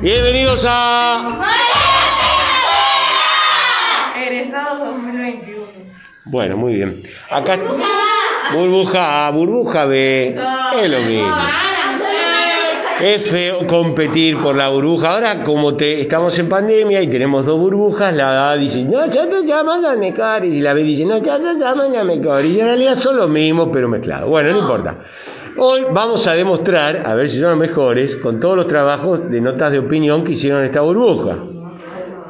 bienvenidos a... Egresados 2021. Bueno, muy bien. Acá... Burbuja A, burbuja B, es lo mismo. Es feo competir por la burbuja. Ahora, como te, estamos en pandemia y tenemos dos burbujas, la A dice, no, nosotros llaman las mejores. Y la B dice, no, nosotros llaman las mejores. Y en realidad son los mismos, pero mezclados. Bueno, no importa. Hoy vamos a demostrar, a ver si son los mejores, con todos los trabajos de notas de opinión que hicieron esta burbuja.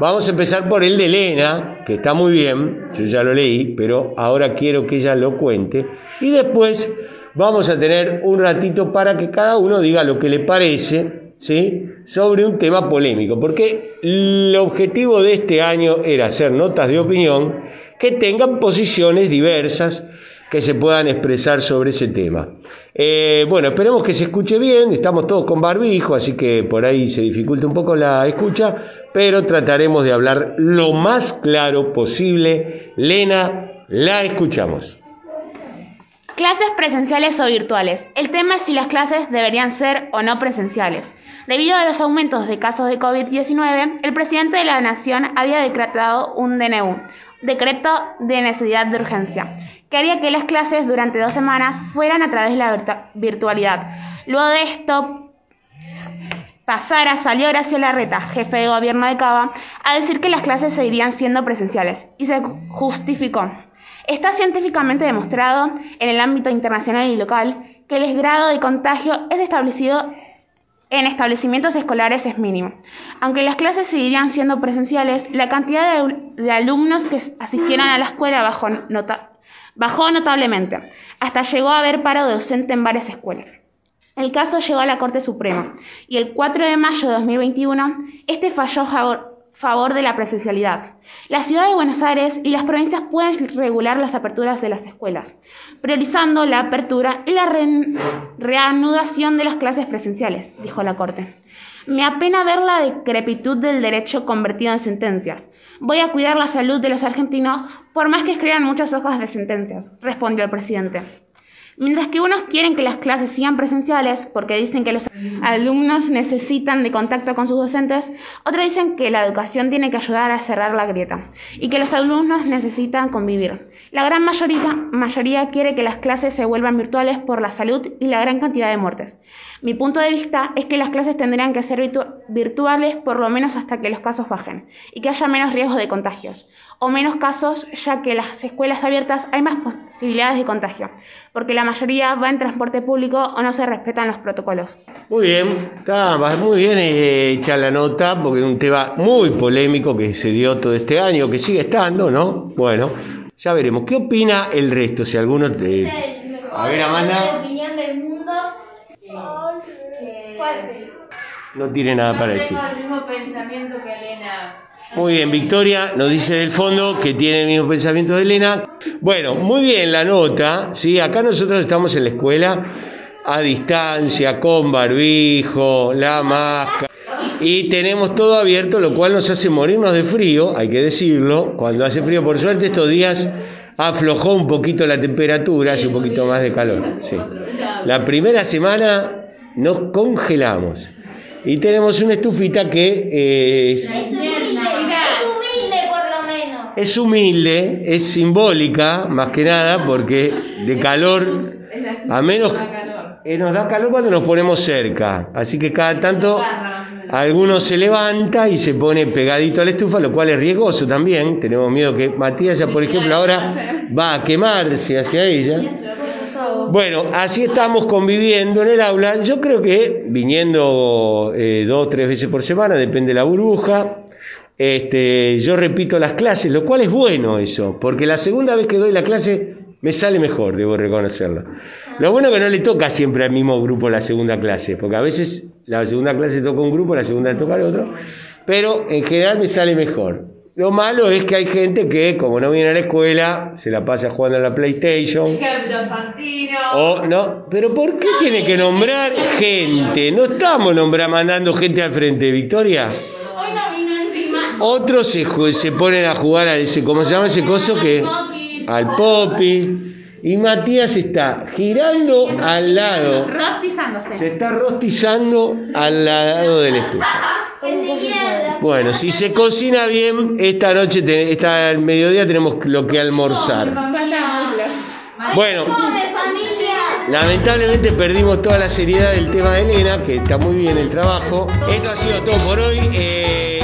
Vamos a empezar por el de Elena, que está muy bien, yo ya lo leí, pero ahora quiero que ella lo cuente. Y después vamos a tener un ratito para que cada uno diga lo que le parece, ¿sí? Sobre un tema polémico, porque el objetivo de este año era hacer notas de opinión que tengan posiciones diversas que se puedan expresar sobre ese tema. Eh, bueno, esperemos que se escuche bien, estamos todos con barbijo, así que por ahí se dificulta un poco la escucha, pero trataremos de hablar lo más claro posible. Lena, la escuchamos. Clases presenciales o virtuales. El tema es si las clases deberían ser o no presenciales. Debido a los aumentos de casos de COVID-19, el presidente de la Nación había decretado un DNU, decreto de necesidad de urgencia, que haría que las clases durante dos semanas fueran a través de la virtualidad. Luego de esto, pasara, salió Horacio Larreta, jefe de gobierno de Cava, a decir que las clases seguirían siendo presenciales y se justificó. Está científicamente demostrado en el ámbito internacional y local que el grado de contagio es establecido en establecimientos escolares es mínimo. Aunque las clases seguirían siendo presenciales, la cantidad de, alumnos que asistieran a la escuela bajó, nota, bajó notablemente. Hasta llegó a haber paro docente en varias escuelas. El caso llegó a la Corte Suprema y el 4 de mayo de 2021 este falló a favor, de la presencialidad. La ciudad de Buenos Aires y las provincias pueden regular las aperturas de las escuelas, priorizando la apertura y la re reanudación de las clases presenciales, dijo la Corte. Me apena ver la decrepitud del derecho convertido en sentencias. Voy a cuidar la salud de los argentinos por más que escriban muchas hojas de sentencias, respondió el presidente. Mientras que unos quieren que las clases sigan presenciales porque dicen que los alumnos necesitan de contacto con sus docentes, otros dicen que la educación tiene que ayudar a cerrar la grieta y que los alumnos necesitan convivir. La gran mayoría, quiere que las clases se vuelvan virtuales por la salud y la gran cantidad de muertes. Mi punto de vista es que las clases tendrían que ser virtu virtuales por lo menos hasta que los casos bajen y que haya menos riesgo de contagios o menos casos ya que las escuelas abiertas hay más posibilidades de contagio porque la mayoría va en transporte público o no se respetan los protocolos. Muy bien, está muy bien hecha la nota porque es un tema muy polémico que se dio todo este año, que sigue estando, ¿no? Bueno, ya veremos. ¿Qué opina el resto? Si alguno te... A ver, Amanda. opinión del mundo No tiene nada para decir. Tengo el mismo pensamiento que Elena. Muy bien, Victoria nos dice del fondo que tiene el mismo pensamiento de Elena. Bueno, muy bien la nota, ¿sí? Acá nosotros estamos en la escuela a distancia, con barbijo, la máscara. Y tenemos todo abierto, lo cual nos hace morirnos de frío, hay que decirlo. Cuando hace frío, por suerte, estos días aflojó un poquito la temperatura, hace un poquito más de calor. La primera semana nos congelamos. Y tenemos una estufita que eh, es, Es humilde, es humilde por lo menos. Es humilde, es simbólica, más que nada, porque de calor, a menos eh, nos da calor cuando nos ponemos cerca. Así que cada tanto alguno se levanta y se pone pegadito a la estufa, lo cual es riesgoso también. Tenemos miedo que Matías, ya por ejemplo, ahora va a quemarse hacia ella. Bueno, así estamos conviviendo en el aula. Yo creo que viniendo eh, dos o tres veces por semana, depende de la burbuja. Este, yo repito las clases, lo cual es bueno eso, porque la segunda vez que doy la clase me sale mejor, debo reconocerlo. Lo bueno es que no le toca siempre al mismo grupo la segunda clase, porque a veces la segunda clase toca un grupo, la segunda le toca al otro, pero en general me sale mejor. Lo malo es que hay gente que, como no viene a la escuela, se la pasa jugando a la PlayStation. Ejemplo, Santino. O no, pero ¿por qué tiene que nombrar gente? No estamos nombrando, mandando gente al frente, Victoria. Hoy no vino encima. Otros se, se ponen a jugar a ese, ¿cómo se llama ese coso? que Al popi. Y Matías está girando al lado, Rostizándose. se está rostizando al lado del estufa. Bueno, si se cocina bien, esta noche, esta al mediodía tenemos lo que almorzar. Bueno, lamentablemente perdimos toda la seriedad del tema de Elena, que está muy bien el trabajo. Esto ha sido todo por hoy. Eh,